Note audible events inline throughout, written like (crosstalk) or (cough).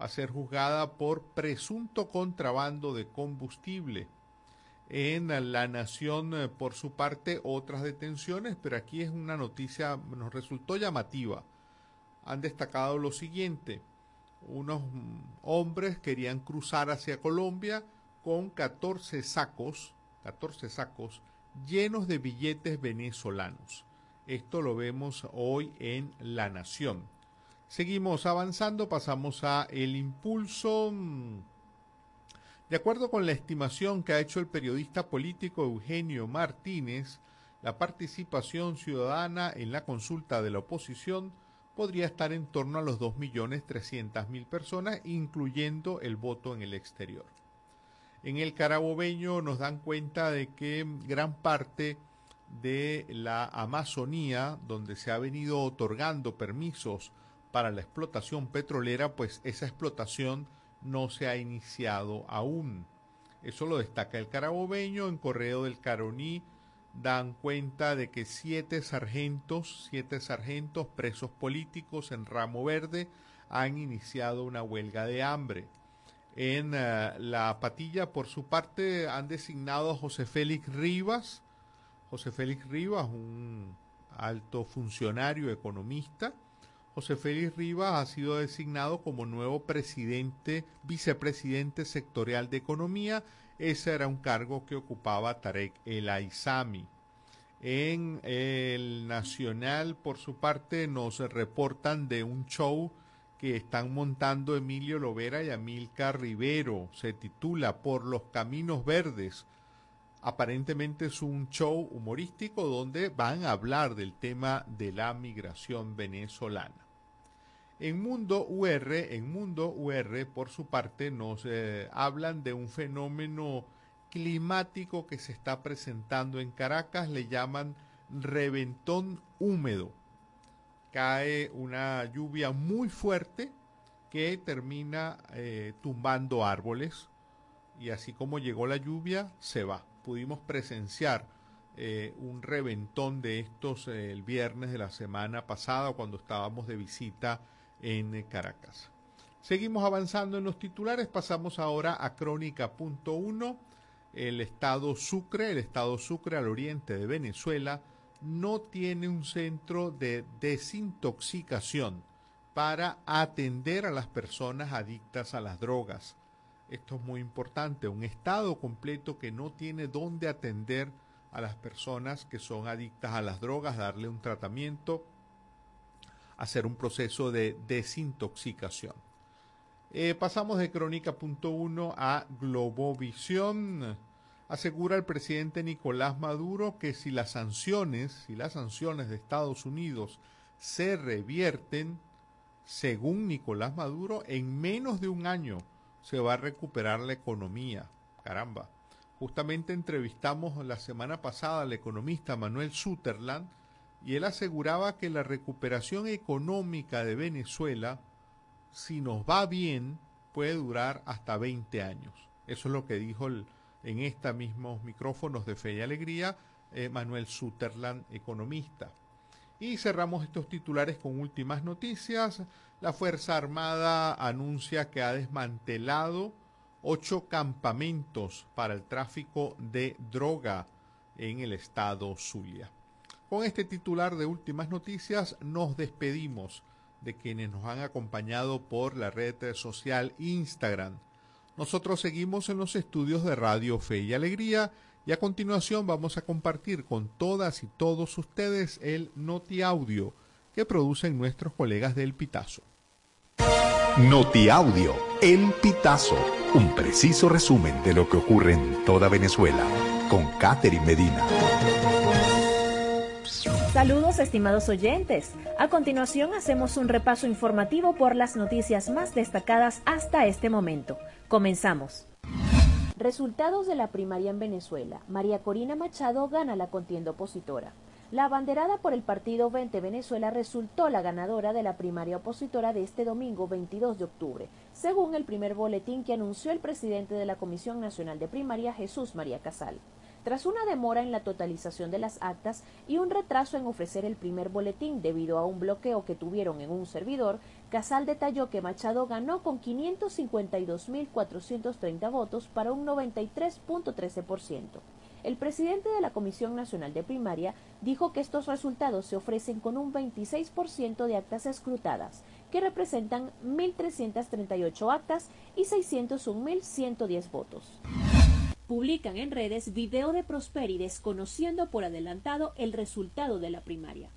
va a ser juzgada por presunto contrabando de combustible. En La Nación, eh, por su parte, otras detenciones, pero aquí es una noticia, nos resultó llamativa. Han destacado lo siguiente, unos mm, hombres querían cruzar hacia Colombia con 14 sacos, 14 sacos llenos de billetes venezolanos. Esto lo vemos hoy en La Nación. Seguimos avanzando, pasamos a El Impulso. De acuerdo con la estimación que ha hecho el periodista político Eugenio Martínez, la participación ciudadana en la consulta de la oposición podría estar en torno a los 2.300.000 personas, incluyendo el voto en el exterior. En el carabobeño nos dan cuenta de que gran parte de la Amazonía, donde se ha venido otorgando permisos para la explotación petrolera, pues esa explotación no se ha iniciado aún. Eso lo destaca el carabobeño. En Correo del Caroní dan cuenta de que siete sargentos, siete sargentos presos políticos en Ramo Verde han iniciado una huelga de hambre. En eh, la patilla, por su parte, han designado a José Félix Rivas. José Félix Rivas, un alto funcionario economista, José Félix Rivas ha sido designado como nuevo presidente, vicepresidente sectorial de economía. Ese era un cargo que ocupaba Tarek El Aizami. En el Nacional, por su parte, nos reportan de un show que están montando Emilio Lovera y Amilcar Rivero. Se titula Por los Caminos Verdes. Aparentemente es un show humorístico donde van a hablar del tema de la migración venezolana. En Mundo UR, en Mundo UR, por su parte, nos eh, hablan de un fenómeno climático que se está presentando en Caracas, le llaman reventón húmedo. Cae una lluvia muy fuerte que termina eh, tumbando árboles y así como llegó la lluvia, se va. Pudimos presenciar eh, un reventón de estos el viernes de la semana pasada cuando estábamos de visita en Caracas. Seguimos avanzando en los titulares, pasamos ahora a Crónica.1. El estado Sucre, el estado Sucre al oriente de Venezuela, no tiene un centro de desintoxicación para atender a las personas adictas a las drogas. Esto es muy importante, un estado completo que no tiene dónde atender a las personas que son adictas a las drogas, darle un tratamiento hacer un proceso de desintoxicación. Eh, pasamos de Crónica.1 a Globovisión. Asegura el presidente Nicolás Maduro que si las sanciones, si las sanciones de Estados Unidos se revierten, según Nicolás Maduro, en menos de un año se va a recuperar la economía. Caramba. Justamente entrevistamos la semana pasada al economista Manuel Sutherland, y él aseguraba que la recuperación económica de Venezuela, si nos va bien, puede durar hasta 20 años. Eso es lo que dijo en estos mismos micrófonos de Fe y Alegría eh, Manuel Sutherland, economista. Y cerramos estos titulares con últimas noticias. La Fuerza Armada anuncia que ha desmantelado ocho campamentos para el tráfico de droga en el estado Zulia. Con este titular de últimas noticias nos despedimos de quienes nos han acompañado por la red social Instagram. Nosotros seguimos en los estudios de Radio Fe y Alegría y a continuación vamos a compartir con todas y todos ustedes el Noti Audio que producen nuestros colegas del Pitazo. Noti Audio, El Pitazo, un preciso resumen de lo que ocurre en toda Venezuela con Catherine Medina. Saludos estimados oyentes. A continuación hacemos un repaso informativo por las noticias más destacadas hasta este momento. Comenzamos. Resultados de la primaria en Venezuela. María Corina Machado gana la contienda opositora. La abanderada por el partido 20 Venezuela resultó la ganadora de la primaria opositora de este domingo 22 de octubre, según el primer boletín que anunció el presidente de la Comisión Nacional de Primaria, Jesús María Casal tras una demora en la totalización de las actas y un retraso en ofrecer el primer boletín debido a un bloqueo que tuvieron en un servidor, Casal detalló que Machado ganó con 552.430 votos para un 93.13%. El presidente de la Comisión Nacional de Primaria dijo que estos resultados se ofrecen con un 26% de actas escrutadas, que representan 1.338 actas y 601.110 votos. Publican en redes video de Prosperi desconociendo por adelantado el resultado de la primaria.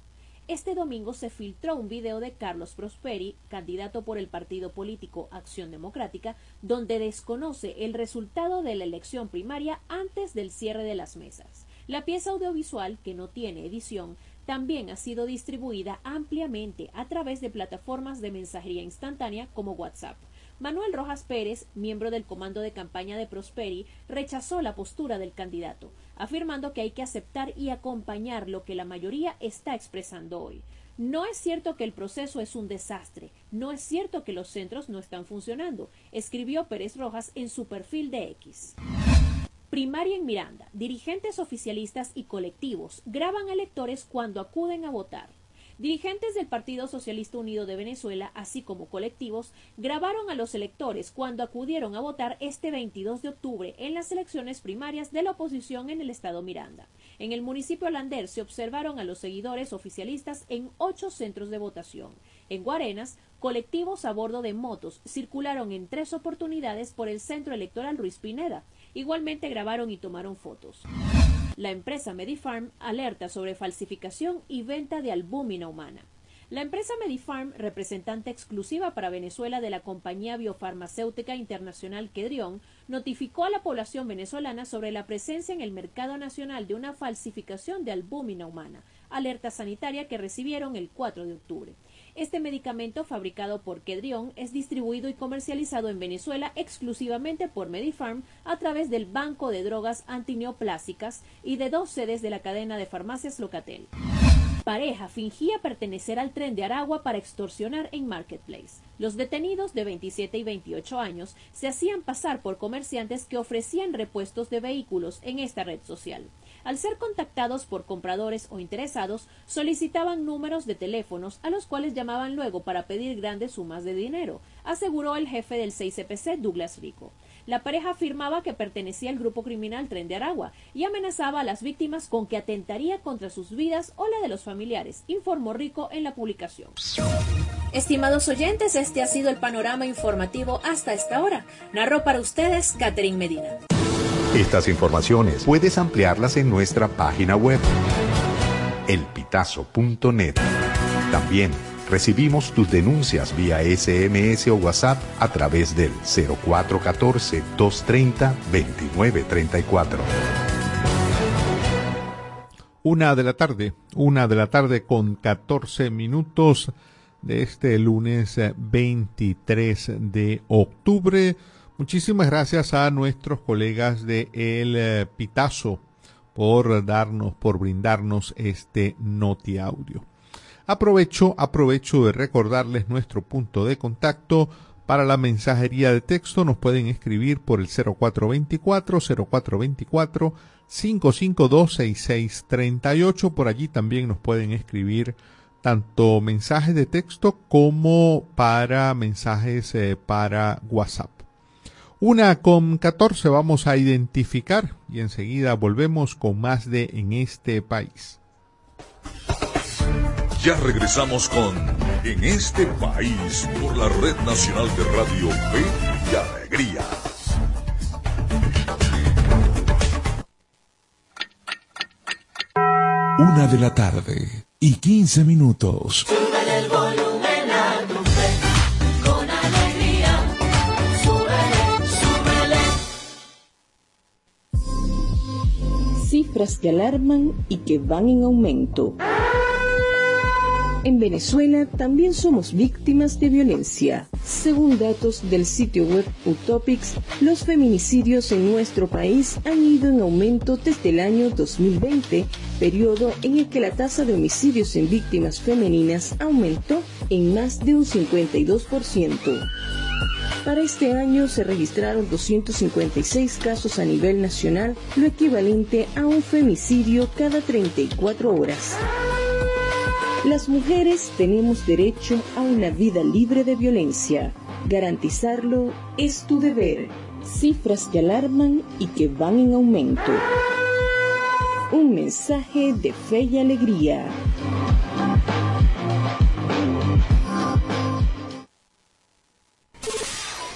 Este domingo se filtró un video de Carlos Prosperi, candidato por el partido político Acción Democrática, donde desconoce el resultado de la elección primaria antes del cierre de las mesas. La pieza audiovisual, que no tiene edición, también ha sido distribuida ampliamente a través de plataformas de mensajería instantánea como WhatsApp. Manuel Rojas Pérez, miembro del comando de campaña de Prosperi, rechazó la postura del candidato, afirmando que hay que aceptar y acompañar lo que la mayoría está expresando hoy. No es cierto que el proceso es un desastre, no es cierto que los centros no están funcionando, escribió Pérez Rojas en su perfil de X. Primaria en Miranda. Dirigentes oficialistas y colectivos graban a electores cuando acuden a votar. Dirigentes del Partido Socialista Unido de Venezuela, así como colectivos, grabaron a los electores cuando acudieron a votar este 22 de octubre en las elecciones primarias de la oposición en el estado Miranda. En el municipio Lander se observaron a los seguidores oficialistas en ocho centros de votación. En Guarenas, colectivos a bordo de motos circularon en tres oportunidades por el centro electoral Ruiz Pineda. Igualmente grabaron y tomaron fotos. La empresa Medifarm alerta sobre falsificación y venta de albúmina humana. La empresa Medifarm, representante exclusiva para Venezuela de la compañía biofarmacéutica internacional Kedrion, notificó a la población venezolana sobre la presencia en el mercado nacional de una falsificación de albúmina humana, alerta sanitaria que recibieron el 4 de octubre. Este medicamento fabricado por Kedrion es distribuido y comercializado en Venezuela exclusivamente por Medifarm a través del Banco de Drogas Antineoplásicas y de dos sedes de la cadena de farmacias Locatel. Pareja fingía pertenecer al tren de Aragua para extorsionar en Marketplace. Los detenidos de 27 y 28 años se hacían pasar por comerciantes que ofrecían repuestos de vehículos en esta red social. Al ser contactados por compradores o interesados, solicitaban números de teléfonos a los cuales llamaban luego para pedir grandes sumas de dinero, aseguró el jefe del 6CPC, Douglas Rico. La pareja afirmaba que pertenecía al grupo criminal Tren de Aragua y amenazaba a las víctimas con que atentaría contra sus vidas o la de los familiares, informó Rico en la publicación. Estimados oyentes, este ha sido el panorama informativo hasta esta hora. Narró para ustedes Catherine Medina. Estas informaciones puedes ampliarlas en nuestra página web elpitazo.net. También recibimos tus denuncias vía SMS o WhatsApp a través del 0414-230-2934. Una de la tarde, una de la tarde con 14 minutos de este lunes 23 de octubre. Muchísimas gracias a nuestros colegas de El eh, Pitazo por darnos, por brindarnos este noti audio. Aprovecho, aprovecho de recordarles nuestro punto de contacto para la mensajería de texto. Nos pueden escribir por el 0424 0424 552 6638. Por allí también nos pueden escribir tanto mensajes de texto como para mensajes eh, para WhatsApp. Una con 14 vamos a identificar y enseguida volvemos con más de En este país. Ya regresamos con En este país por la Red Nacional de Radio Fe y Alegría. Una de la tarde y 15 minutos. Cifras que alarman y que van en aumento. En Venezuela también somos víctimas de violencia. Según datos del sitio web Utopics, los feminicidios en nuestro país han ido en aumento desde el año 2020, periodo en el que la tasa de homicidios en víctimas femeninas aumentó en más de un 52%. Para este año se registraron 256 casos a nivel nacional, lo equivalente a un femicidio cada 34 horas. Las mujeres tenemos derecho a una vida libre de violencia. Garantizarlo es tu deber. Cifras que alarman y que van en aumento. Un mensaje de fe y alegría.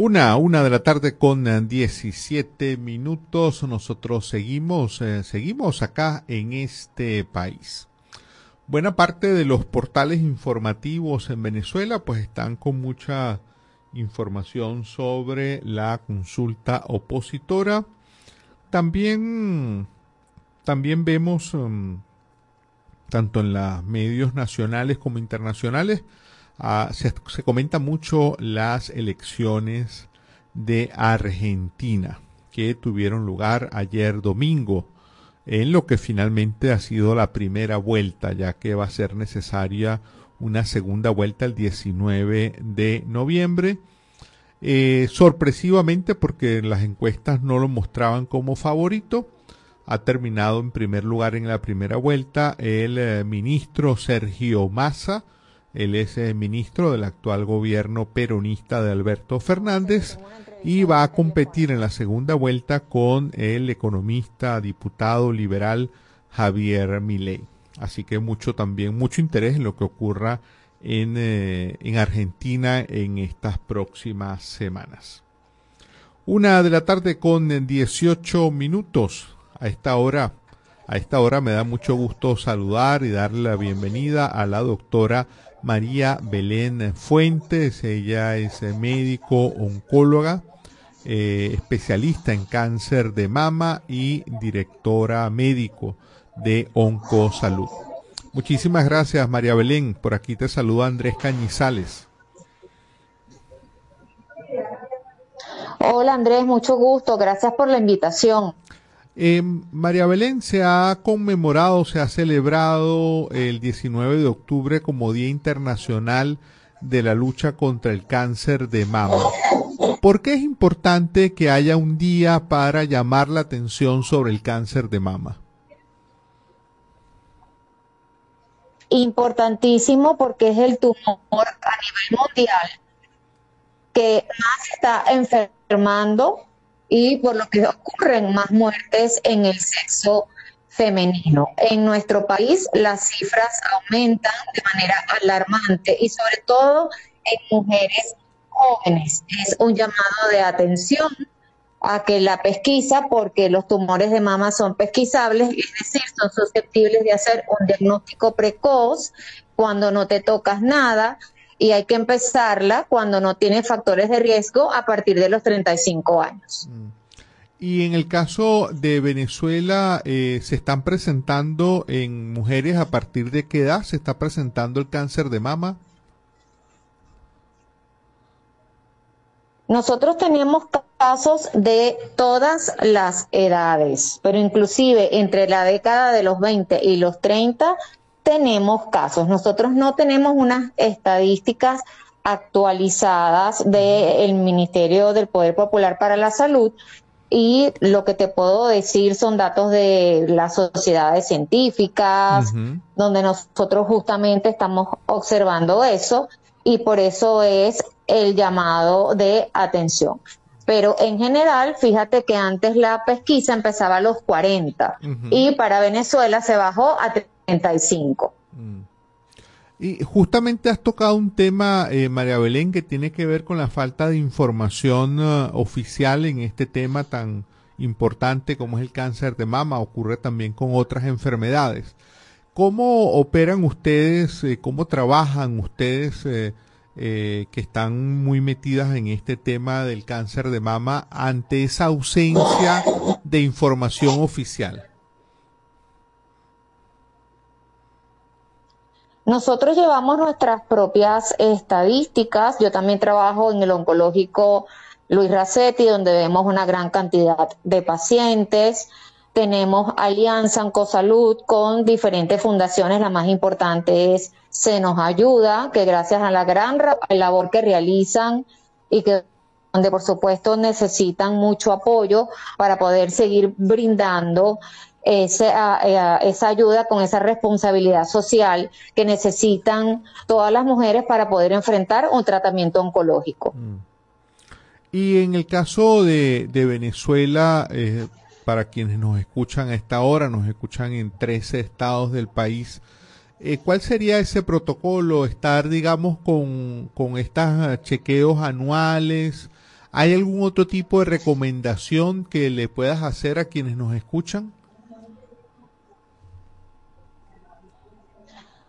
Una, una de la tarde con 17 minutos. Nosotros seguimos, eh, seguimos acá en este país. Buena parte de los portales informativos en Venezuela pues están con mucha información sobre la consulta opositora. También, también vemos, um, tanto en los medios nacionales como internacionales, Ah, se, se, comenta mucho las elecciones de Argentina que tuvieron lugar ayer domingo, en lo que finalmente ha sido la primera vuelta, ya que va a ser necesaria una segunda vuelta el 19 de noviembre. Eh, sorpresivamente, porque las encuestas no lo mostraban como favorito, ha terminado en primer lugar en la primera vuelta el eh, ministro Sergio Massa, él es eh, ministro del actual gobierno peronista de Alberto Fernández y va a competir en la segunda vuelta con el economista, diputado liberal Javier Milei. Así que mucho también, mucho interés en lo que ocurra en, eh, en Argentina en estas próximas semanas. Una de la tarde con 18 minutos. A esta hora, a esta hora me da mucho gusto saludar y darle la bienvenida a la doctora María Belén Fuentes. Ella es médico oncóloga, eh, especialista en cáncer de mama y directora médico de Oncosalud. Muchísimas gracias María Belén. Por aquí te saluda Andrés Cañizales. Hola Andrés, mucho gusto. Gracias por la invitación. Eh, María Belén se ha conmemorado, se ha celebrado el 19 de octubre como Día Internacional de la Lucha contra el Cáncer de Mama. ¿Por qué es importante que haya un día para llamar la atención sobre el cáncer de mama? Importantísimo porque es el tumor a nivel mundial que más está enfermando y por lo que ocurren más muertes en el sexo femenino. En nuestro país las cifras aumentan de manera alarmante y sobre todo en mujeres jóvenes. Es un llamado de atención a que la pesquisa, porque los tumores de mama son pesquisables, es decir, son susceptibles de hacer un diagnóstico precoz cuando no te tocas nada y hay que empezarla cuando no tiene factores de riesgo a partir de los 35 años. Mm. Y en el caso de Venezuela, eh, ¿se están presentando en mujeres a partir de qué edad se está presentando el cáncer de mama? Nosotros tenemos casos de todas las edades, pero inclusive entre la década de los 20 y los 30 tenemos casos. Nosotros no tenemos unas estadísticas actualizadas del Ministerio del Poder Popular para la Salud, y lo que te puedo decir son datos de las sociedades científicas, donde nosotros justamente estamos observando eso y por eso es el llamado de atención. Pero en general, fíjate que antes la pesquisa empezaba a los 40 y para Venezuela se bajó a 35. Mm. Y justamente has tocado un tema, eh, María Belén, que tiene que ver con la falta de información uh, oficial en este tema tan importante como es el cáncer de mama. Ocurre también con otras enfermedades. ¿Cómo operan ustedes, eh, cómo trabajan ustedes eh, eh, que están muy metidas en este tema del cáncer de mama ante esa ausencia de información oficial? Nosotros llevamos nuestras propias estadísticas. Yo también trabajo en el oncológico Luis Racetti, donde vemos una gran cantidad de pacientes. Tenemos alianza en Cosalud con diferentes fundaciones. La más importante es Se nos ayuda, que gracias a la gran labor que realizan y que donde por supuesto necesitan mucho apoyo para poder seguir brindando esa, eh, esa ayuda con esa responsabilidad social que necesitan todas las mujeres para poder enfrentar un tratamiento oncológico. Mm. Y en el caso de, Venezuela, eh, para quienes nos escuchan a esta hora, nos escuchan en 13 estados del país. Eh, ¿Cuál sería ese protocolo? Estar, digamos, con, con estos chequeos anuales. ¿Hay algún otro tipo de recomendación que le puedas hacer a quienes nos escuchan?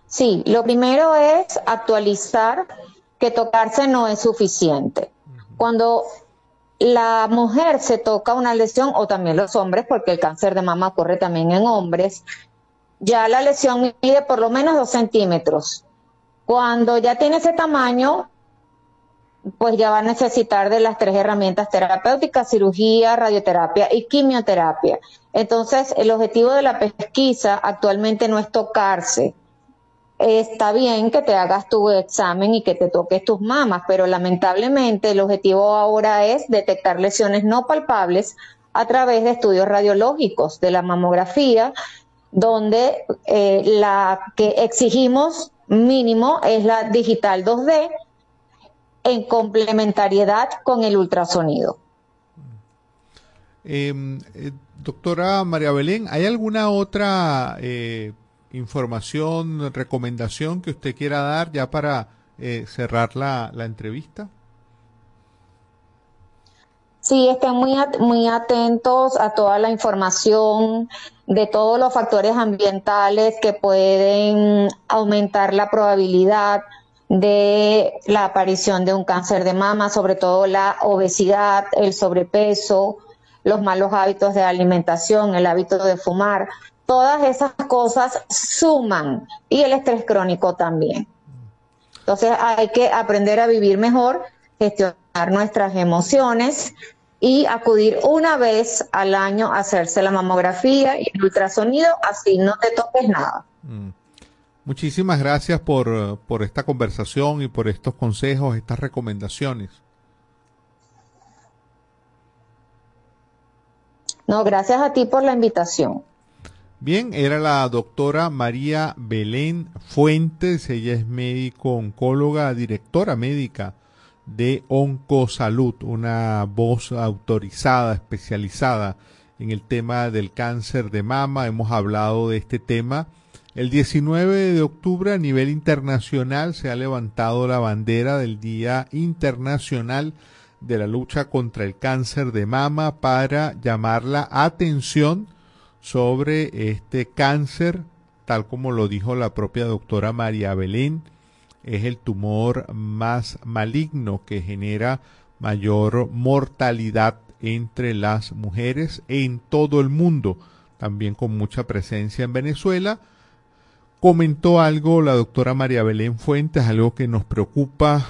Sí, lo primero es actualizar que tocarse no es suficiente. Cuando la mujer se toca una lesión, o también los hombres, porque el cáncer de mama ocurre también en hombres, ya la lesión mide por lo menos dos centímetros. Cuando ya tiene ese tamaño, pues ya va a necesitar de las tres herramientas terapéuticas, cirugía, radioterapia y quimioterapia. Entonces, el objetivo de la pesquisa actualmente no es tocarse, está bien que te hagas tu examen y que te toques tus mamas, pero lamentablemente el objetivo ahora es detectar lesiones no palpables a través de estudios radiológicos de la mamografía, donde eh, la que exigimos mínimo es la digital 2D en complementariedad con el ultrasonido. Em, eh, doctora María Belén, ¿hay alguna otra eh, información, recomendación que usted quiera dar ya para eh, cerrar la, la, entrevista? Sí, estén muy, muy atentos a toda la información de todos los factores ambientales que pueden aumentar la probabilidad de la aparición de un cáncer de mama, sobre todo la obesidad, el sobrepeso, los malos hábitos de alimentación, el hábito de fumar todas esas cosas suman y el estrés crónico también. Entonces hay que aprender a vivir mejor, gestionar nuestras emociones y acudir una vez al año a hacerse la mamografía y el ultrasonido, así no te toques nada. Mm. Muchísimas gracias por, por esta conversación y por estos consejos, estas recomendaciones. No, gracias a ti por la invitación. Bien, era la doctora María Belén Fuentes, ella es médico oncóloga, directora médica de Oncosalud, una voz autorizada, especializada en el tema del cáncer de mama. Hemos hablado de este tema. El 19 de octubre a nivel internacional se ha levantado la bandera del Día Internacional de la lucha contra el cáncer de mama para llamar la atención sobre este cáncer, tal como lo dijo la propia doctora María Belén, es el tumor más maligno que genera mayor mortalidad entre las mujeres en todo el mundo, también con mucha presencia en Venezuela. Comentó algo la doctora María Belén Fuentes, algo que nos preocupa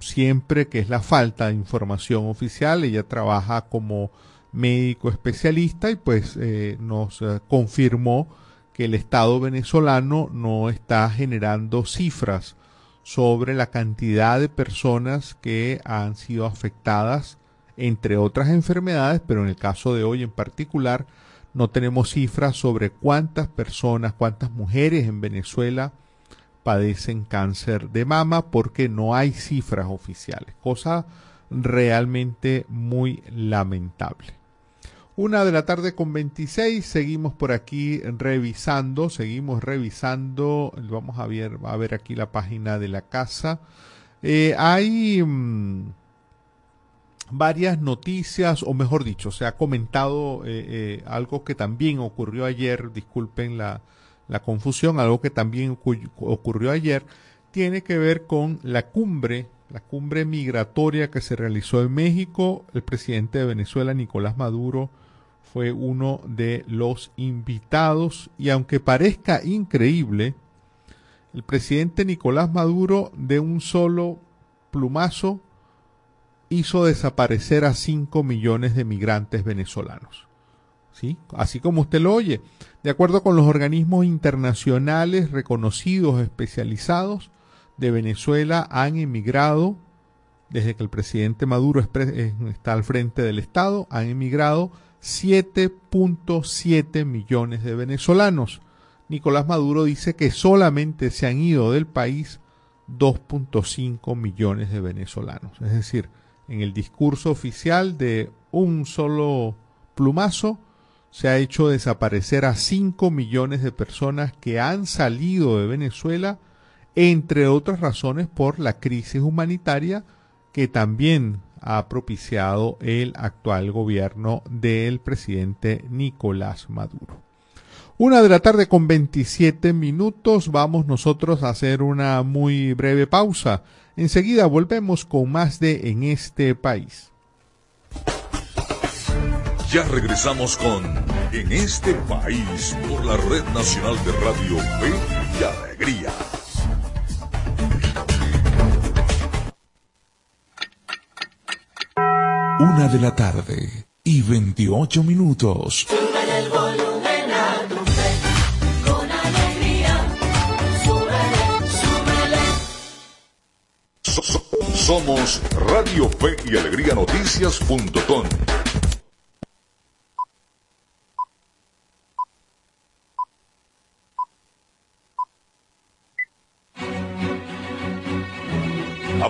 siempre, que es la falta de información oficial. Ella trabaja como médico especialista y pues eh, nos eh, confirmó que el Estado venezolano no está generando cifras sobre la cantidad de personas que han sido afectadas entre otras enfermedades, pero en el caso de hoy en particular no tenemos cifras sobre cuántas personas, cuántas mujeres en Venezuela padecen cáncer de mama porque no hay cifras oficiales, cosa realmente muy lamentable. Una de la tarde con 26, seguimos por aquí revisando, seguimos revisando, vamos a ver, a ver aquí la página de la casa. Eh, hay mm, varias noticias, o mejor dicho, se ha comentado eh, eh, algo que también ocurrió ayer, disculpen la, la confusión, algo que también ocurrió ayer, tiene que ver con la cumbre, la cumbre migratoria que se realizó en México. El presidente de Venezuela, Nicolás Maduro, fue uno de los invitados y aunque parezca increíble, el presidente Nicolás Maduro de un solo plumazo hizo desaparecer a 5 millones de migrantes venezolanos. ¿Sí? Así como usted lo oye. De acuerdo con los organismos internacionales reconocidos, especializados de Venezuela, han emigrado, desde que el presidente Maduro está al frente del Estado, han emigrado 7.7 millones de venezolanos. Nicolás Maduro dice que solamente se han ido del país 2.5 millones de venezolanos. Es decir, en el discurso oficial de un solo plumazo se ha hecho desaparecer a 5 millones de personas que han salido de Venezuela, entre otras razones por la crisis humanitaria que también ha propiciado el actual gobierno del presidente Nicolás Maduro. Una de la tarde con 27 minutos, vamos nosotros a hacer una muy breve pausa. Enseguida volvemos con más de En este país. Ya regresamos con En este país por la Red Nacional de Radio y Alegría. Una de la tarde y 28 minutos. el volumen a tu fe, con alegría. Súbele, súbele. Somos Radio Fe y Alegría Noticias.com.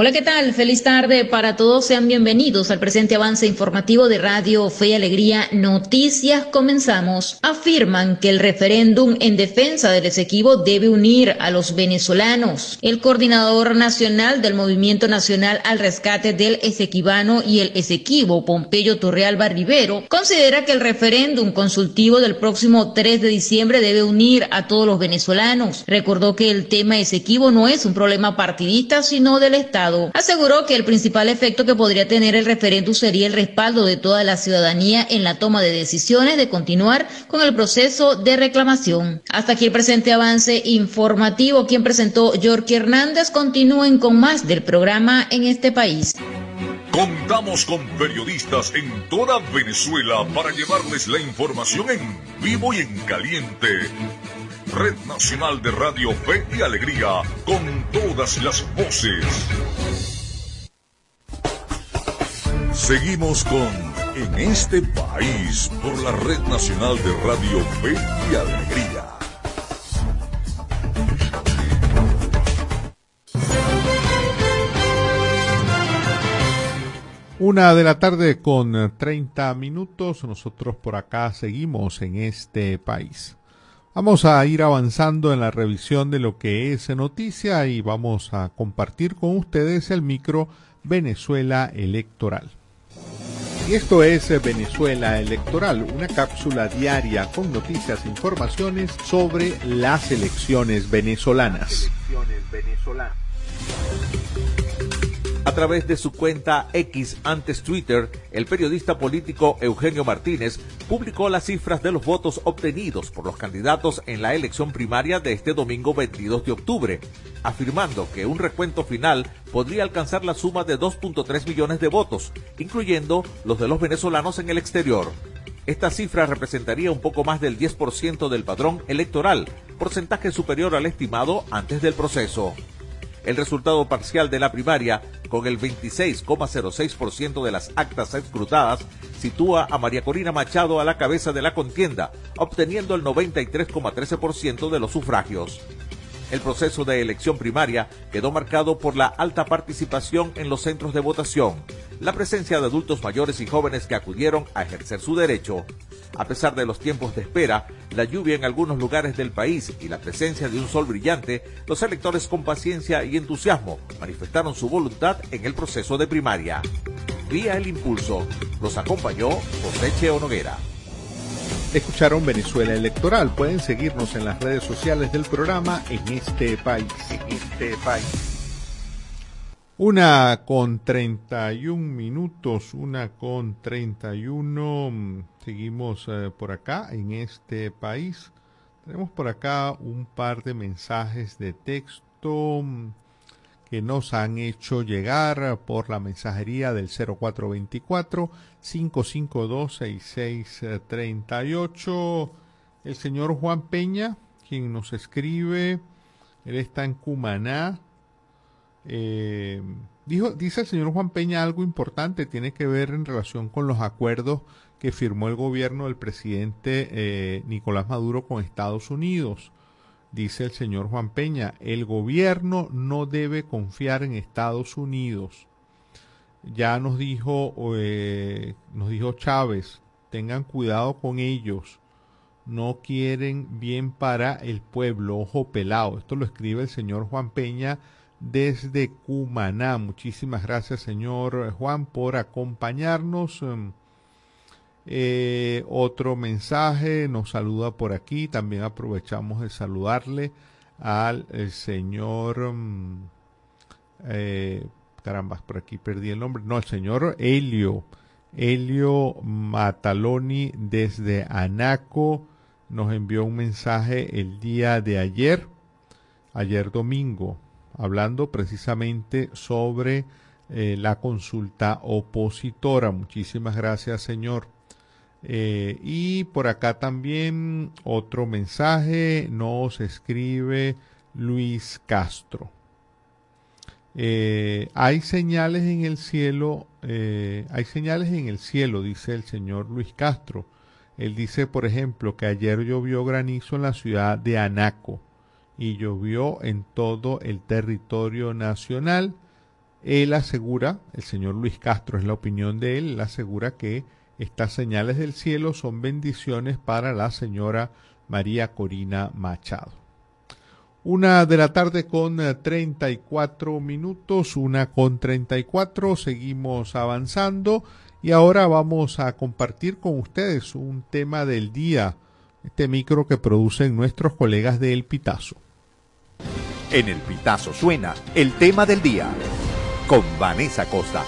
Hola, ¿qué tal? Feliz tarde para todos. Sean bienvenidos al presente avance informativo de Radio Fe y Alegría Noticias. Comenzamos. Afirman que el referéndum en defensa del Esequibo debe unir a los venezolanos. El coordinador nacional del Movimiento Nacional al Rescate del Esequibano y el Esequibo, Pompeyo Torrealba Rivero, considera que el referéndum consultivo del próximo 3 de diciembre debe unir a todos los venezolanos. Recordó que el tema Esequibo no es un problema partidista, sino del Estado aseguró que el principal efecto que podría tener el referéndum sería el respaldo de toda la ciudadanía en la toma de decisiones de continuar con el proceso de reclamación. Hasta aquí el presente avance informativo. Quien presentó Yorky Hernández. Continúen con más del programa en este país. Contamos con periodistas en toda Venezuela para llevarles la información en vivo y en caliente. Red Nacional de Radio Fe y Alegría, con todas las voces. Seguimos con En este país por la Red Nacional de Radio Fe y Alegría. Una de la tarde con 30 minutos, nosotros por acá seguimos en este país. Vamos a ir avanzando en la revisión de lo que es noticia y vamos a compartir con ustedes el micro Venezuela Electoral. Y esto es Venezuela Electoral, una cápsula diaria con noticias e informaciones sobre las elecciones venezolanas. A través de su cuenta X antes Twitter, el periodista político Eugenio Martínez publicó las cifras de los votos obtenidos por los candidatos en la elección primaria de este domingo 22 de octubre, afirmando que un recuento final podría alcanzar la suma de 2.3 millones de votos, incluyendo los de los venezolanos en el exterior. Esta cifra representaría un poco más del 10% del padrón electoral, porcentaje superior al estimado antes del proceso. El resultado parcial de la primaria, con el 26,06% de las actas escrutadas, sitúa a María Corina Machado a la cabeza de la contienda, obteniendo el 93,13% de los sufragios. El proceso de elección primaria quedó marcado por la alta participación en los centros de votación, la presencia de adultos mayores y jóvenes que acudieron a ejercer su derecho. A pesar de los tiempos de espera, la lluvia en algunos lugares del país y la presencia de un sol brillante, los electores con paciencia y entusiasmo manifestaron su voluntad en el proceso de primaria. Vía el impulso, los acompañó José Cheo Noguera. Escucharon Venezuela Electoral. Pueden seguirnos en las redes sociales del programa en este país. En este país. Una con 31 minutos, una con 31. Seguimos eh, por acá en este país. Tenemos por acá un par de mensajes de texto que nos han hecho llegar por la mensajería del 0424 552-6638. El señor Juan Peña, quien nos escribe, él está en Cumaná. Eh, dijo, dice el señor Juan Peña algo importante, tiene que ver en relación con los acuerdos que firmó el gobierno del presidente eh, Nicolás Maduro con Estados Unidos. Dice el señor Juan Peña, el gobierno no debe confiar en Estados Unidos ya nos dijo, eh, nos dijo Chávez, tengan cuidado con ellos, no quieren bien para el pueblo, ojo pelado. Esto lo escribe el señor Juan Peña desde Cumaná. Muchísimas gracias, señor Juan, por acompañarnos. Eh, otro mensaje nos saluda por aquí. También aprovechamos de saludarle al señor em, eh, caramba, por aquí perdí el nombre, no, el señor Helio, Helio Mataloni desde Anaco nos envió un mensaje el día de ayer, ayer domingo, hablando precisamente sobre eh, la consulta opositora. Muchísimas gracias, señor. Eh, y por acá también otro mensaje nos escribe Luis Castro. Eh, hay señales en el cielo, eh, hay señales en el cielo, dice el señor Luis Castro. Él dice, por ejemplo, que ayer llovió granizo en la ciudad de Anaco y llovió en todo el territorio nacional. Él asegura, el señor Luis Castro es la opinión de él, él asegura que estas señales del cielo son bendiciones para la señora María Corina Machado. Una de la tarde con 34 eh, minutos, una con 34, seguimos avanzando y ahora vamos a compartir con ustedes un tema del día, este micro que producen nuestros colegas de El Pitazo. En El Pitazo suena el tema del día con Vanessa Costa.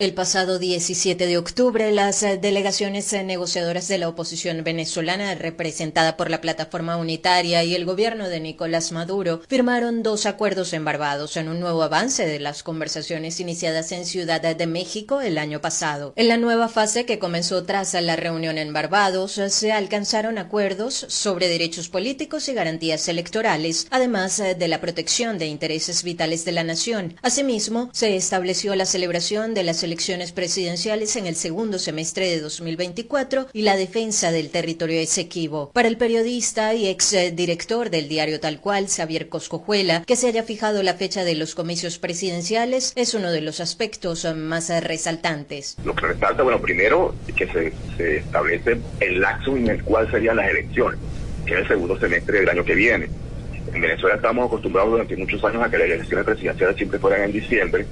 El pasado 17 de octubre, las eh, delegaciones eh, negociadoras de la oposición venezolana, representada por la Plataforma Unitaria y el gobierno de Nicolás Maduro, firmaron dos acuerdos en Barbados en un nuevo avance de las conversaciones iniciadas en Ciudad de México el año pasado. En la nueva fase que comenzó tras la reunión en Barbados, eh, se alcanzaron acuerdos sobre derechos políticos y garantías electorales, además de la protección de intereses vitales de la nación. Asimismo, se estableció la celebración de las elecciones presidenciales en el segundo semestre de 2024 y la defensa del territorio Esequibo. Para el periodista y ex director del diario Tal Cual, Xavier Coscojuela, que se haya fijado la fecha de los comicios presidenciales es uno de los aspectos más resaltantes. Lo que resalta, bueno, primero que se, se establece el laxo en el cual serían las elecciones, que es el segundo semestre del año que viene. En Venezuela estamos acostumbrados durante muchos años a que las elecciones presidenciales siempre fueran en diciembre.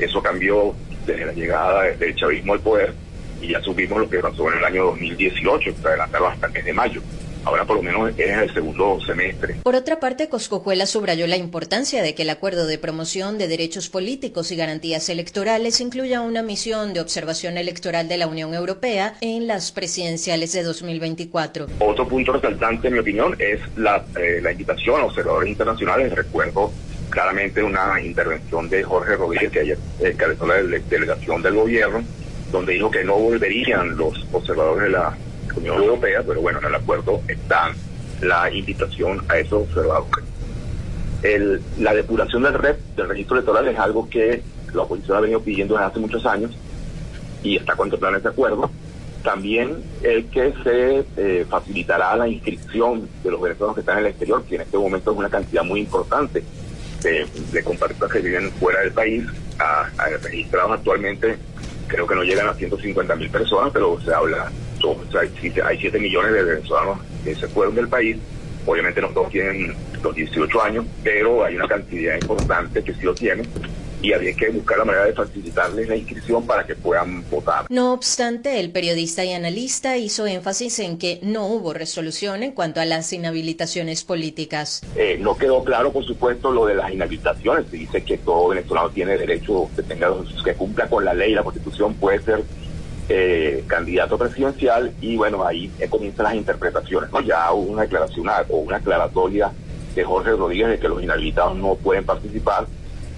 Eso cambió desde la llegada del chavismo al poder y ya subimos lo que pasó en el año 2018, que adelantaron hasta el mes de mayo. Ahora por lo menos es el segundo semestre. Por otra parte, Coscojuela subrayó la importancia de que el acuerdo de promoción de derechos políticos y garantías electorales incluya una misión de observación electoral de la Unión Europea en las presidenciales de 2024. Otro punto resaltante, en mi opinión, es la, eh, la invitación a observadores internacionales. Recuerdo claramente una intervención de Jorge Rodríguez, que ayer encabezó la delegación del gobierno, donde dijo que no volverían los observadores de la Unión Europea, pero bueno, en el acuerdo está la invitación a esos observadores. El, la depuración del red, del registro electoral, es algo que la oposición ha venido pidiendo desde hace muchos años y está contemplado en este acuerdo. También el que se eh, facilitará la inscripción de los venezolanos que están en el exterior, que en este momento es una cantidad muy importante de, de compatriotas que viven fuera del país, a, registrados actualmente creo que no llegan a 150 mil personas, pero se habla, hay 7 millones de venezolanos que se fueron del país. Obviamente no todos tienen los 18 años, pero hay una cantidad importante que sí lo tienen y había que buscar la manera de facilitarles la inscripción para que puedan votar. No obstante, el periodista y analista hizo énfasis en que no hubo resolución en cuanto a las inhabilitaciones políticas. Eh, no quedó claro, por supuesto, lo de las inhabilitaciones. Se dice que todo venezolano tiene derecho, que, tenga, que cumpla con la ley, la constitución, puede ser eh, candidato presidencial y bueno, ahí comienzan las interpretaciones. ¿no? Ya hubo una declaración o una aclaratoria de Jorge Rodríguez de que los inhabilitados no pueden participar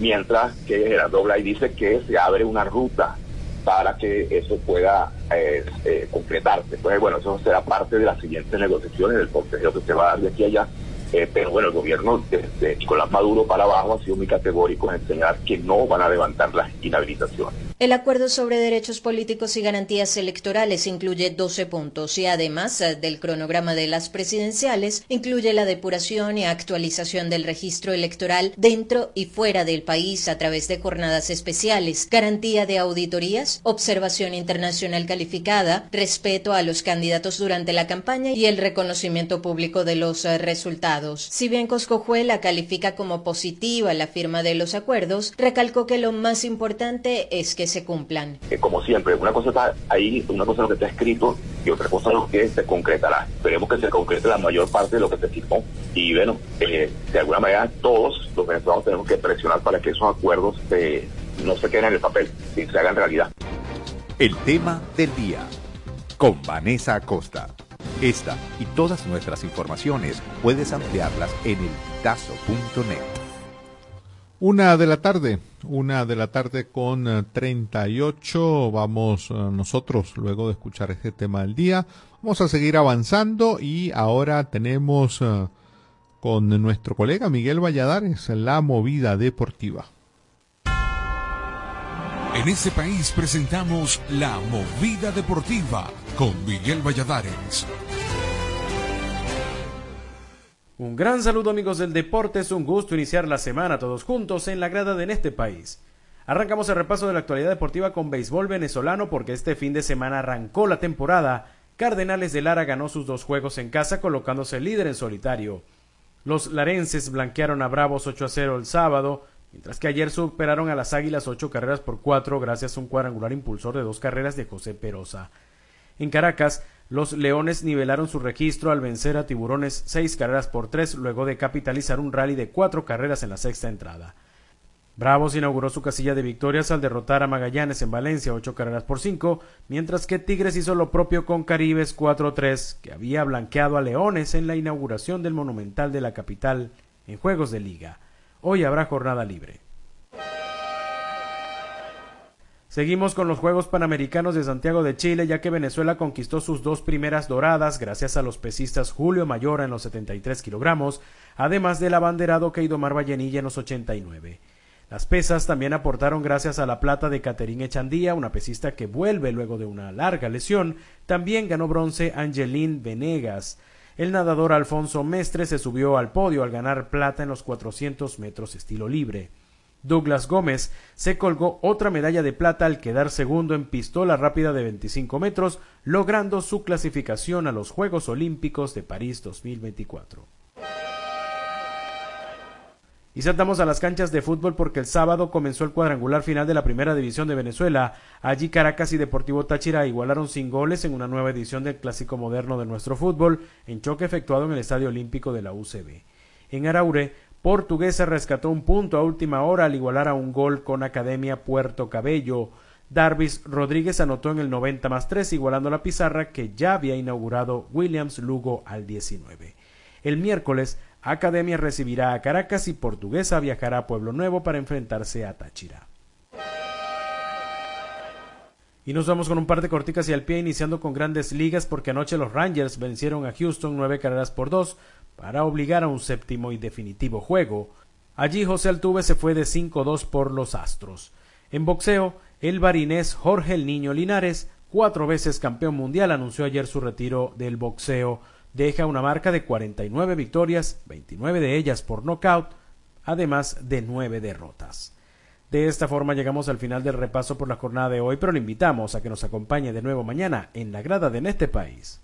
mientras que Gerardo Blay dice que se abre una ruta para que eso pueda eh, eh, concretarse. Pues bueno, eso será parte de las siguientes negociaciones del consejo que se va a dar de aquí a allá. Eh, pero bueno, el gobierno desde Nicolás Maduro para abajo ha sido muy categórico en enseñar que no van a levantar las inhabilitaciones. El acuerdo sobre derechos políticos y garantías electorales incluye 12 puntos y además eh, del cronograma de las presidenciales incluye la depuración y actualización del registro electoral dentro y fuera del país a través de jornadas especiales, garantía de auditorías, observación internacional calificada, respeto a los candidatos durante la campaña y el reconocimiento público de los eh, Si bien Coscojuela califica como positiva la firma de los acuerdos, recalcó que lo más importante es que se cumplan. Eh, como siempre, una cosa está ahí, una cosa es lo que está escrito y otra cosa es lo que se concretará. Esperemos que se concrete la mayor parte de lo que se firmó y bueno, eh, de alguna manera todos los venezolanos tenemos que presionar para que esos acuerdos eh, no se queden en el papel, y se hagan realidad. El tema del día con Vanessa Acosta. Esta y todas nuestras informaciones puedes ampliarlas en elpitazo.net. Una de la tarde, una de la tarde con 38. Vamos nosotros, luego de escuchar este tema del día, vamos a seguir avanzando y ahora tenemos con nuestro colega Miguel Valladares la movida deportiva. En este país presentamos La Movida Deportiva con Miguel Valladares. Un gran saludo amigos del deporte, es un gusto iniciar la semana todos juntos en la grada de este país. Arrancamos el repaso de la actualidad deportiva con béisbol venezolano porque este fin de semana arrancó la temporada. Cardenales de Lara ganó sus dos juegos en casa colocándose líder en solitario. Los larenses blanquearon a Bravos 8 a 0 el sábado, mientras que ayer superaron a las Águilas ocho carreras por cuatro gracias a un cuadrangular impulsor de dos carreras de José Perosa. En Caracas, los Leones nivelaron su registro al vencer a Tiburones seis carreras por tres luego de capitalizar un rally de cuatro carreras en la sexta entrada. Bravos inauguró su casilla de victorias al derrotar a Magallanes en Valencia ocho carreras por cinco, mientras que Tigres hizo lo propio con Caribes 4-3, que había blanqueado a Leones en la inauguración del Monumental de la capital en Juegos de Liga. Hoy habrá jornada libre. Seguimos con los Juegos Panamericanos de Santiago de Chile, ya que Venezuela conquistó sus dos primeras doradas gracias a los pesistas Julio Mayora en los 73 kilogramos, además del abanderado Keidomar Vallenilla en los 89. Las pesas también aportaron gracias a la plata de Caterine Echandía, una pesista que vuelve luego de una larga lesión. También ganó bronce Angelín Venegas. El nadador Alfonso Mestre se subió al podio al ganar plata en los 400 metros estilo libre. Douglas Gómez se colgó otra medalla de plata al quedar segundo en pistola rápida de 25 metros, logrando su clasificación a los Juegos Olímpicos de París 2024. Y saltamos a las canchas de fútbol porque el sábado comenzó el cuadrangular final de la primera división de Venezuela. Allí Caracas y Deportivo Táchira igualaron sin goles en una nueva edición del clásico moderno de nuestro fútbol, en choque efectuado en el Estadio Olímpico de la UCB. En Araure, Portuguesa rescató un punto a última hora al igualar a un gol con Academia Puerto Cabello. Darvis Rodríguez anotó en el 90 más 3, igualando la pizarra que ya había inaugurado Williams Lugo al 19. El miércoles, Academia recibirá a Caracas y Portuguesa viajará a Pueblo Nuevo para enfrentarse a Táchira. Y nos vamos con un par de corticas y al pie, iniciando con grandes ligas, porque anoche los Rangers vencieron a Houston nueve carreras por dos para obligar a un séptimo y definitivo juego. Allí José Altuve se fue de 5-2 por los Astros. En boxeo, el barinés Jorge el Niño Linares, cuatro veces campeón mundial, anunció ayer su retiro del boxeo deja una marca de 49 victorias, 29 de ellas por nocaut, además de 9 derrotas. De esta forma llegamos al final del repaso por la jornada de hoy, pero le invitamos a que nos acompañe de nuevo mañana en la grada de En este país.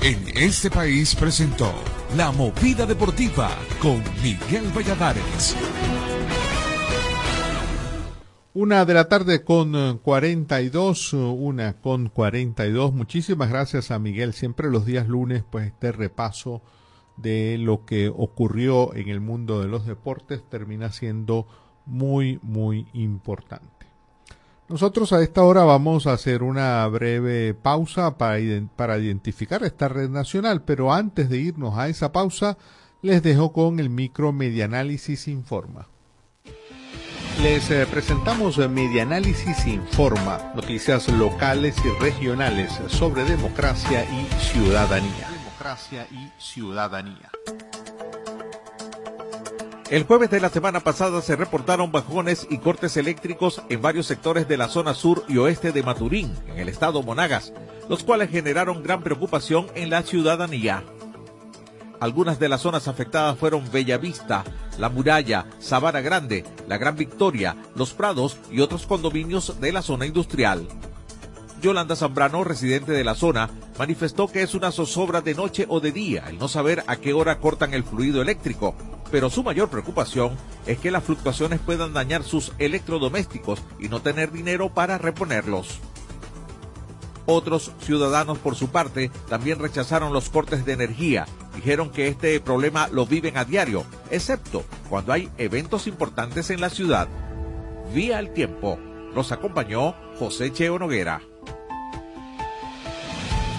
En este país presentó La Movida Deportiva con Miguel Valladares. Una de la tarde con 42, eh, una con 42. Muchísimas gracias a Miguel. Siempre los días lunes, pues este repaso de lo que ocurrió en el mundo de los deportes termina siendo muy, muy importante. Nosotros a esta hora vamos a hacer una breve pausa para, para identificar esta red nacional, pero antes de irnos a esa pausa, les dejo con el micro Medianálisis Informa. Les eh, presentamos Medianálisis Informa, noticias locales y regionales sobre democracia y ciudadanía. Democracia y ciudadanía. El jueves de la semana pasada se reportaron bajones y cortes eléctricos en varios sectores de la zona sur y oeste de Maturín, en el estado Monagas, los cuales generaron gran preocupación en la ciudadanía. Algunas de las zonas afectadas fueron Bellavista, La Muralla, Sabana Grande, La Gran Victoria, Los Prados y otros condominios de la zona industrial. Yolanda Zambrano, residente de la zona, manifestó que es una zozobra de noche o de día el no saber a qué hora cortan el fluido eléctrico, pero su mayor preocupación es que las fluctuaciones puedan dañar sus electrodomésticos y no tener dinero para reponerlos. Otros ciudadanos, por su parte, también rechazaron los cortes de energía. Dijeron que este problema lo viven a diario, excepto cuando hay eventos importantes en la ciudad. Vía el tiempo. Los acompañó José Cheo Noguera.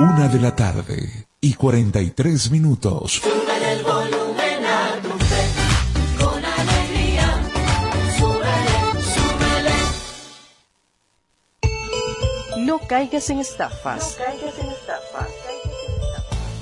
Una de la tarde y 43 minutos. Sube el volumen a tu fe, con alegría. Súbele, súbele. No caigas en estafas. No caigas en estafas.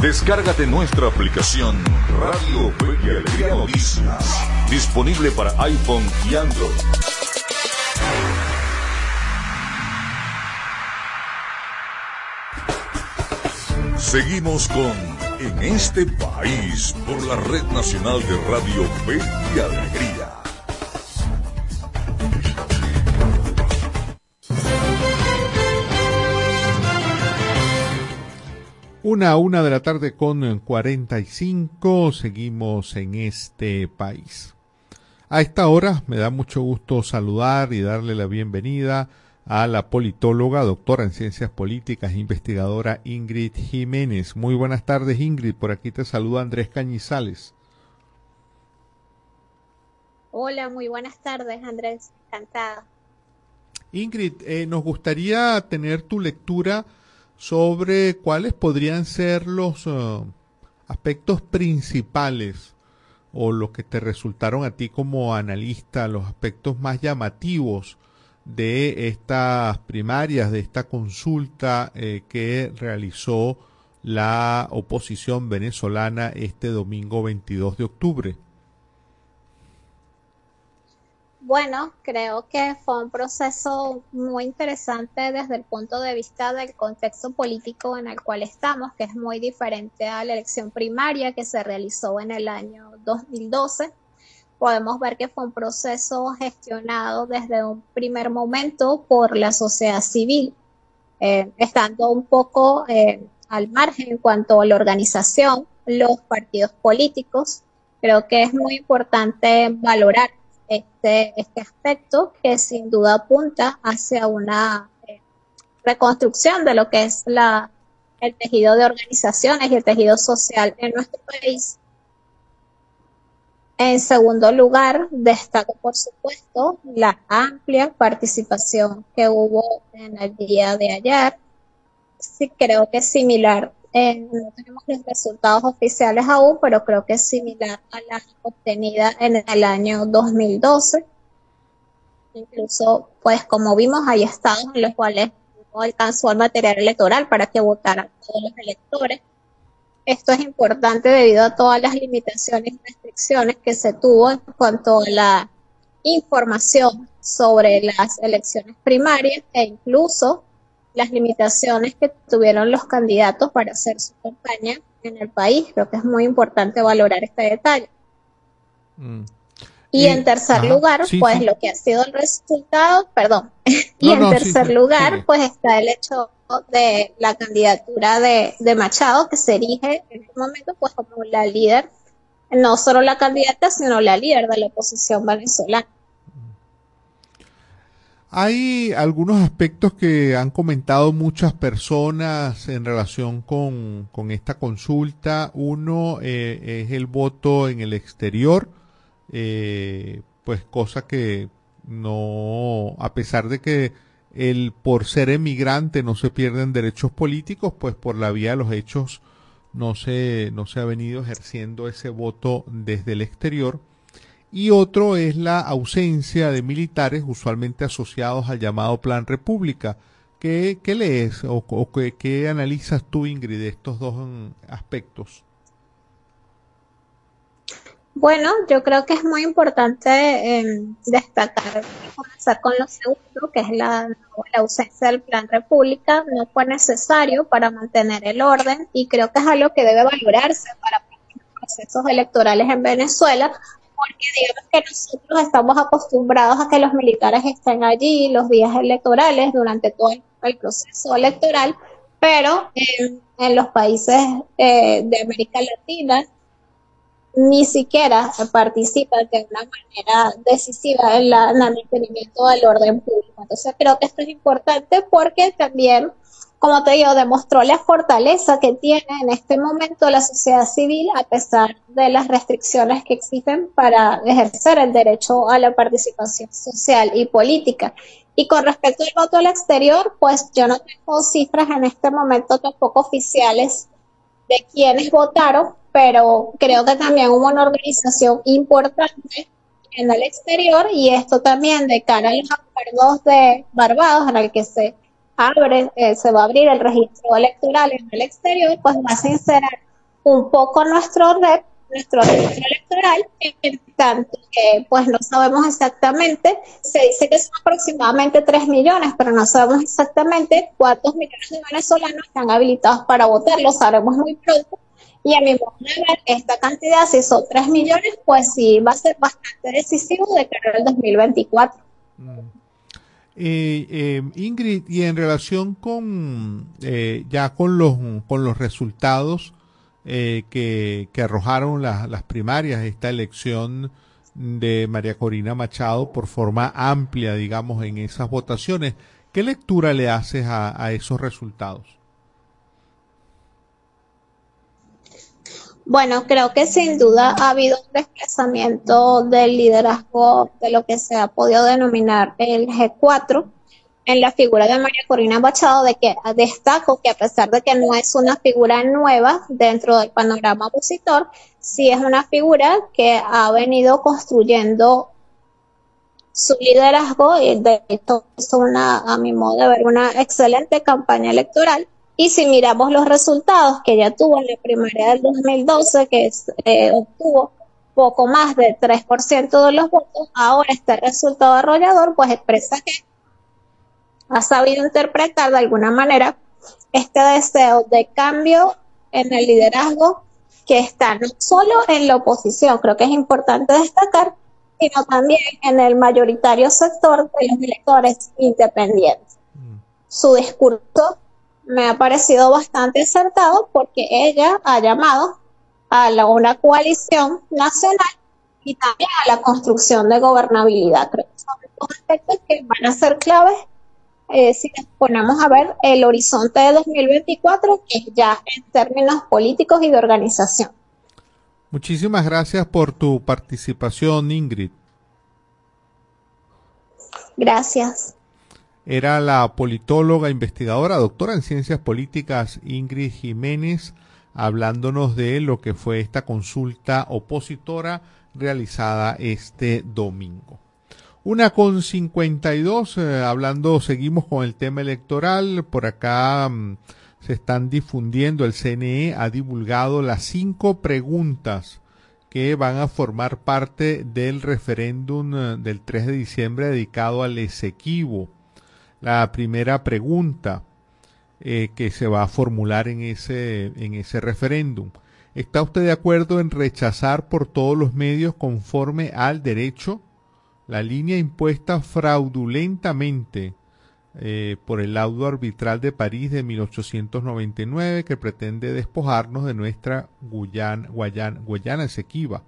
Descárgate nuestra aplicación Radio Fe Alegría Noticias, disponible para iPhone y Android. Seguimos con En este país por la Red Nacional de Radio Fe Alegría. Una a una de la tarde con 45, seguimos en este país. A esta hora me da mucho gusto saludar y darle la bienvenida a la politóloga, doctora en ciencias políticas, investigadora Ingrid Jiménez. Muy buenas tardes, Ingrid. Por aquí te saluda Andrés Cañizales. Hola, muy buenas tardes, Andrés. Encantada. Ingrid, eh, nos gustaría tener tu lectura sobre cuáles podrían ser los uh, aspectos principales o los que te resultaron a ti como analista, los aspectos más llamativos de estas primarias, de esta consulta eh, que realizó la oposición venezolana este domingo 22 de octubre. Bueno, creo que fue un proceso muy interesante desde el punto de vista del contexto político en el cual estamos, que es muy diferente a la elección primaria que se realizó en el año 2012. Podemos ver que fue un proceso gestionado desde un primer momento por la sociedad civil, eh, estando un poco eh, al margen en cuanto a la organización, los partidos políticos. Creo que es muy importante valorar este, este aspecto que sin duda apunta hacia una eh, reconstrucción de lo que es la, el tejido de organizaciones y el tejido social en nuestro país. En segundo lugar, destaco, por supuesto, la amplia participación que hubo en el día de ayer. Sí, creo que similar eh, no tenemos los resultados oficiales aún, pero creo que es similar a la obtenida en el año 2012. Incluso, pues como vimos, hay estados en los cuales no alcanzó el material electoral para que votaran todos los electores. Esto es importante debido a todas las limitaciones y restricciones que se tuvo en cuanto a la información sobre las elecciones primarias e incluso las limitaciones que tuvieron los candidatos para hacer su campaña en el país. Creo que es muy importante valorar este detalle. Mm. Y, en tercer lugar, pues lo que ha sido el resultado, perdón, (laughs) y en tercer lugar, pues está el hecho de la candidatura de, de Machado, que se erige en este momento pues como la líder, no solo la candidata, sino la líder de la oposición venezolana. Hay algunos aspectos que han comentado muchas personas en relación con, esta consulta. Uno eh, es el voto en el exterior, eh, pues cosa que no, a pesar de que el por ser emigrante no se pierden derechos políticos, pues por la vía de los hechos no se, no se ha venido ejerciendo ese voto desde el exterior y otro es la ausencia de militares usualmente asociados al llamado Plan República. ¿Qué, qué lees o, qué, analizas tú, Ingrid, de estos dos mm, aspectos? Bueno, yo creo que es muy importante em, destacar, comenzar con lo segundo, que es la, la, ausencia del Plan República. No fue necesario para mantener el orden y creo que es algo que debe valorarse para procesos electorales en Venezuela, porque digamos que nosotros estamos acostumbrados a que los militares estén allí los días electorales durante todo el, proceso electoral, pero en, los países eh, de América Latina ni siquiera participan de una manera decisiva en, en el mantenimiento del orden público. Entonces creo que esto es importante porque también como te digo, demostró la fortaleza que tiene en este momento la sociedad civil a pesar de las restricciones que existen para ejercer el derecho a la participación social y política. Y con respecto al voto al exterior, pues yo no tengo cifras en este momento tampoco oficiales de quienes votaron, pero creo que también hubo una organización importante en el exterior y esto también de cara a los acuerdos de Barbados en el que se abre, eh, se va a abrir el registro electoral en el exterior, pues va a sincerar un poco nuestro red, nuestro registro electoral, en tanto que pues no sabemos exactamente, se dice que son aproximadamente 3 millones, pero no sabemos exactamente cuántos millones de venezolanos están habilitados para votar, lo sabremos muy pronto. Y a mi modo de ver, esta cantidad, si son 3 millones, pues sí va a ser bastante decisivo de cara al 2024. Eh, eh, Ingrid, y en relación con eh, ya con los con los resultados eh, que, que, arrojaron las primarias, esta elección de María Corina Machado por forma amplia, digamos, en esas votaciones, ¿Qué lectura le haces a, a esos resultados? Bueno, creo que sin duda ha habido un desplazamiento del liderazgo de lo que se ha podido denominar el G4 en la figura de María Corina Machado, de que destaco que a pesar de que no es una figura nueva dentro del panorama opositor, sí es una figura que ha venido construyendo su liderazgo y de hecho hizo una, a mi modo de ver, una excelente campaña electoral y si miramos los resultados que ella tuvo en la primaria del 2012, que eh, obtuvo poco más del 3% de los votos, ahora este resultado arrollador pues expresa que ha sabido interpretar de alguna manera este deseo de cambio en el liderazgo que está no solo en la oposición, creo que es importante destacar, sino también en el mayoritario sector de los electores independientes. Mm. Su discurso me ha parecido bastante acertado porque ella ha llamado a la, una coalición nacional y también a la construcción de gobernabilidad. Creo que son dos aspectos que van a ser claves eh, si nos ponemos a ver el horizonte de 2024, que es ya en términos políticos y de organización. Muchísimas gracias por tu participación, Ingrid. Gracias era la politóloga investigadora, doctora en ciencias políticas Ingrid Jiménez, hablándonos de lo que fue esta consulta opositora realizada este domingo. Una con 52, eh, hablando, seguimos con el tema electoral. Por acá mm, se están difundiendo, el CNE ha divulgado las cinco preguntas que van a formar parte del referéndum eh, del 3 de diciembre dedicado al Esequibo la primera pregunta eh, que se va a formular en ese, en ese referéndum. ¿Está usted de acuerdo en rechazar por todos los medios conforme al derecho la línea impuesta fraudulentamente eh, por el laudo arbitral de París de 1899 que pretende despojarnos de nuestra Guyana, Guayana, Guayana Esequiba?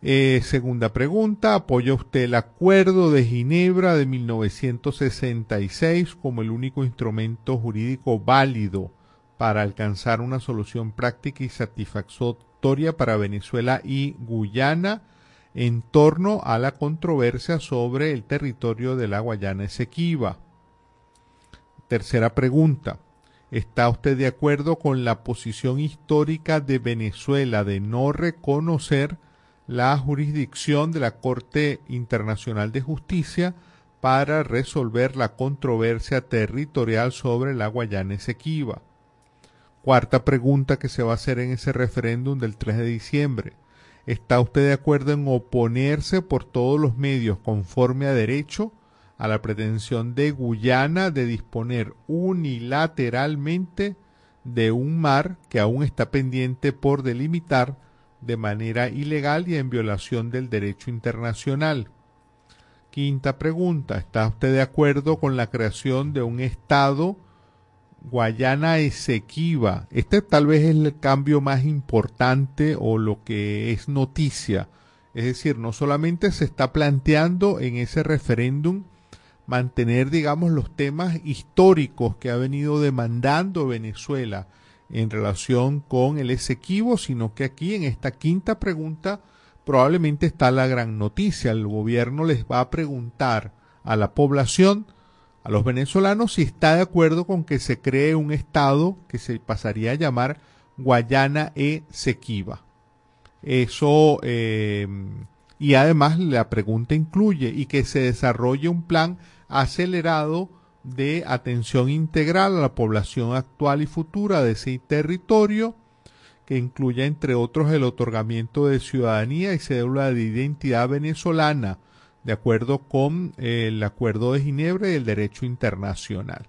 Eh, segunda pregunta, ¿apoya usted el Acuerdo de Ginebra de 1966 como el único instrumento jurídico válido para alcanzar una solución práctica y satisfactoria para Venezuela y Guyana en torno a la controversia sobre el territorio de la Guayana Esequiba? Tercera pregunta, ¿está usted de acuerdo con la posición histórica de Venezuela de no reconocer la jurisdicción de la Corte Internacional de Justicia para resolver la controversia territorial sobre la Guayana Esequiba. Cuarta pregunta que se va a hacer en ese referéndum del 3 de diciembre. ¿Está usted de acuerdo en oponerse por todos los medios conforme a derecho a la pretensión de Guyana de disponer unilateralmente de un mar que aún está pendiente por delimitar de manera ilegal y en violación del derecho internacional. Quinta pregunta, ¿está usted de acuerdo con la creación de un Estado Guayana Esequiba? Este tal vez es el cambio más importante o lo que es noticia. Es decir, no solamente se está planteando en ese referéndum mantener, digamos, los temas históricos que ha venido demandando Venezuela, en relación con el Esequibo, sino que aquí en esta quinta pregunta probablemente está la gran noticia. El gobierno les va a preguntar a la población, a los venezolanos, si está de acuerdo con que se cree un estado que se pasaría a llamar Guayana Esequiba. Eso, eh, y además la pregunta incluye y que se desarrolle un plan acelerado de atención integral a la población actual y futura de ese territorio, que incluya entre otros el otorgamiento de ciudadanía y cédula de identidad venezolana, de acuerdo con el Acuerdo de Ginebra y el derecho internacional.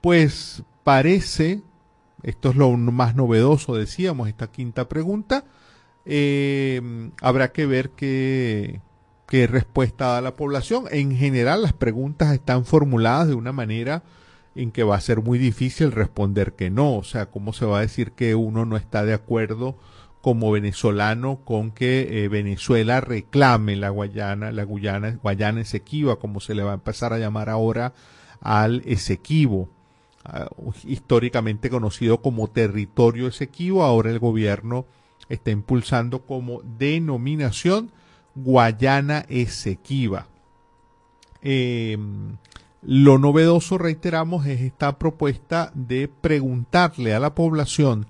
Pues parece, esto es lo más novedoso, decíamos, esta quinta pregunta, eh, habrá que ver qué, qué respuesta da la población. En general, las preguntas están formuladas de una manera en que va a ser muy difícil responder que no. O sea, ¿cómo se va a decir que uno no está de acuerdo como venezolano con que eh, Venezuela reclame la Guayana, la Guyana, Guayana Esequiba, como se le va a empezar a llamar ahora al Esequibo, ah, históricamente conocido como territorio Esequibo, ahora el gobierno está impulsando como denominación Guayana Esequiba. Em, lo novedoso, reiteramos, es esta propuesta de preguntarle a la población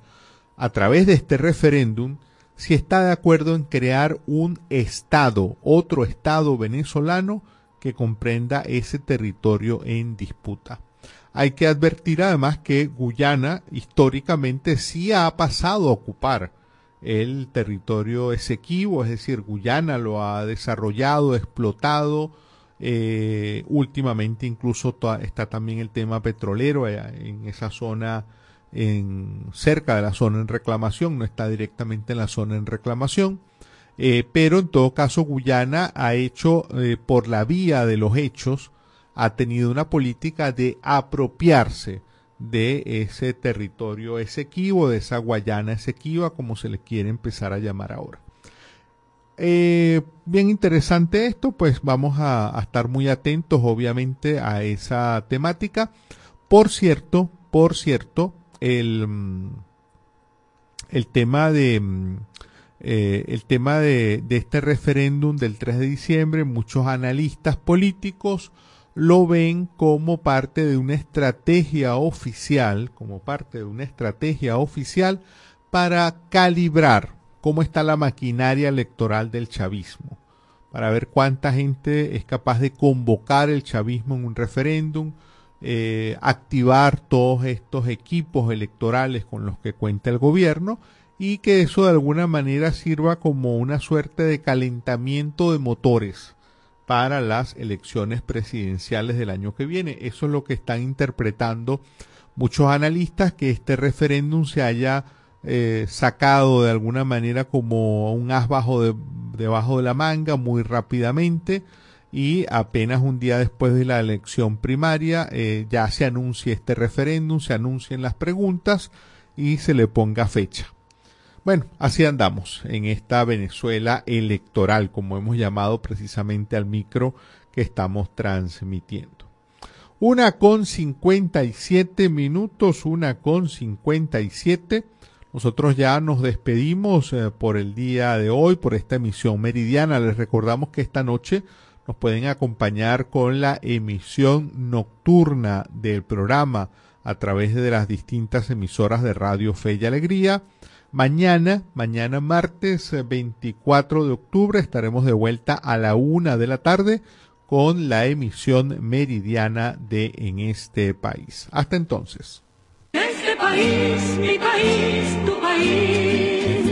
a través de este referéndum si está de acuerdo en crear un Estado, otro Estado venezolano que comprenda ese territorio en disputa. Hay que advertir además que Guyana históricamente sí ha pasado a ocupar el territorio esequivo, es decir, Guyana lo ha desarrollado, explotado, eh, últimamente incluso está también el tema petrolero en esa zona en, cerca de la zona en reclamación, no está directamente en la zona en reclamación, eh, pero en todo caso Guyana ha hecho eh, por la vía de los hechos, ha tenido una política de apropiarse de ese territorio esequivo, de esa Guayana esequiva, como se le quiere empezar a llamar ahora. Eh, bien interesante esto, pues vamos a, estar muy atentos obviamente a esa temática. Por cierto, por cierto, el, mm, el tema de mm, eh, el tema de, de este referéndum del 3 de diciembre, muchos analistas políticos lo ven como parte de una estrategia oficial, como parte de una estrategia oficial para calibrar cómo está la maquinaria electoral del chavismo, para ver cuánta gente es capaz de convocar el chavismo en un referéndum, eh, activar todos estos equipos electorales con los que cuenta el gobierno y que eso de alguna manera sirva como una suerte de calentamiento de motores para las elecciones presidenciales del año que viene. Eso es lo que están interpretando muchos analistas, que este referéndum se haya eh, sacado de alguna manera como un as bajo de, debajo de la manga muy rápidamente y apenas un día después de la elección primaria eh, ya se anuncia este referéndum, se anuncien las preguntas y se le ponga fecha. Bueno, así andamos en esta Venezuela electoral, como hemos llamado precisamente al micro que estamos transmitiendo. Una con cincuenta y siete minutos, una con cincuenta y siete. Nosotros ya nos despedimos eh, por el día de hoy, por esta emisión meridiana. Les recordamos que esta noche nos pueden acompañar con la emisión nocturna del programa a través de las distintas emisoras de Radio Fe y Alegría. Mañana, mañana martes 24 de octubre, estaremos de vuelta a la una de la tarde con la emisión meridiana de En este país. Hasta entonces. Este.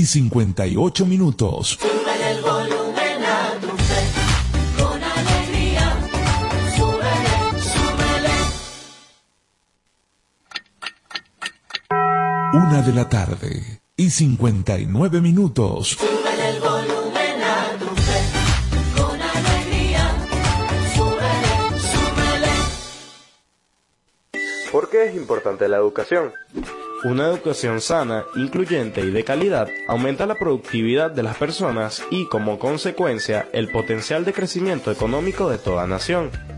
y 58 minutos. Súbele el volumen a tu fe, con alegría. Súbele, súbele. Una de la tarde y 59 minutos. Súbele el volumen a tu fe, con alegría. Súbele, súbele. ¿Por qué es importante la educación? Una educación sana, incluyente y de calidad aumenta la productividad de las personas y, como consecuencia, el potencial de crecimiento económico de toda nación.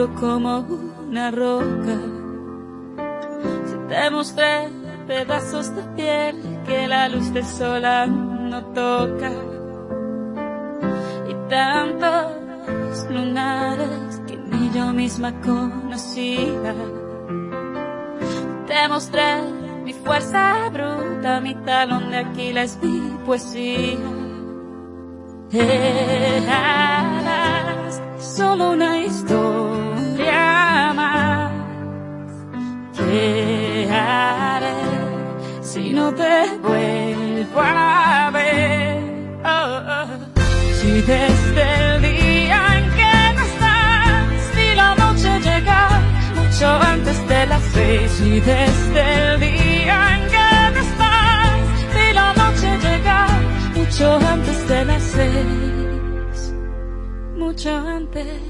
Duro como una roca. Si te mostré pedazos de piel que la luz de sola no toca. Y tantos lunares que ni yo misma conocía. Te mostré mi fuerza bruta, mi talón de Aquiles, mi poesía. Solo una historia ¿Qué haré si no te vuelvo a ver? Oh, oh. Si desde el día en que no estás, si la noche llega mucho antes de las seis, si desde el día en que no estás, si la noche llega mucho antes de las seis, mucho antes.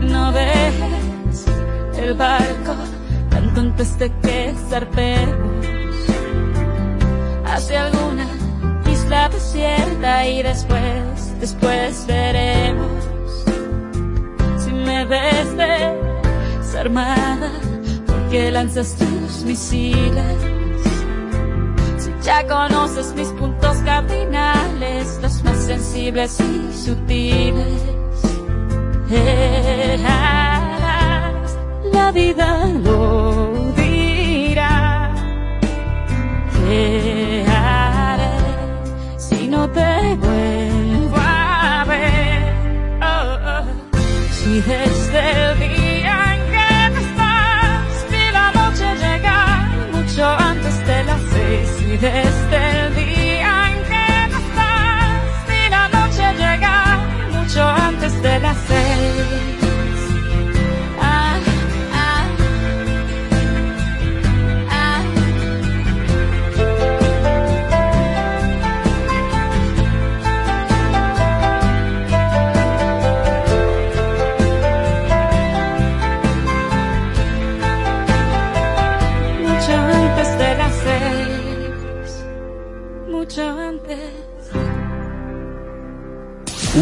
No dejes el barco antes de que zarpemos hacia alguna isla desierta y después, después veremos si me ves desarmada porque lanzas tus misiles. Si ya conoces mis puntos cardinales, los más sensibles y sutiles. Eh, ah, ah, ah. la vida querer.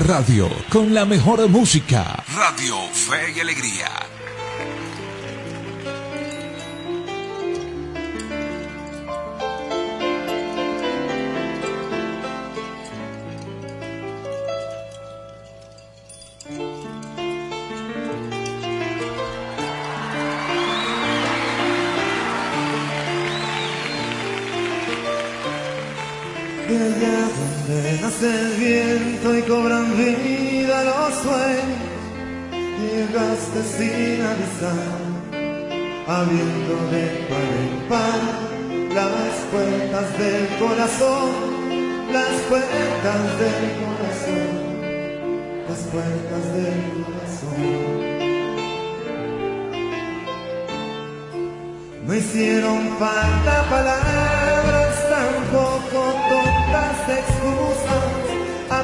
radio con la mejor música. Radio Fe y Alegría. De allá donde nace el viento y cobra vida los sueños, llegaste sin avisar, habiendo de par en par las puertas del corazón, las puertas del corazón, las puertas del corazón. No hicieron falta palabras, tampoco tontas excusas,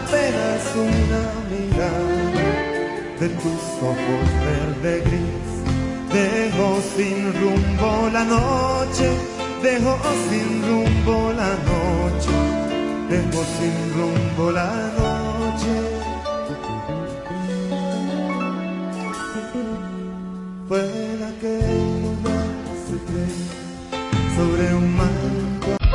apenas una mirada de tus ojos verde gris. Dejó sin rumbo la noche, dejó sin rumbo la noche, dejó sin rumbo la noche.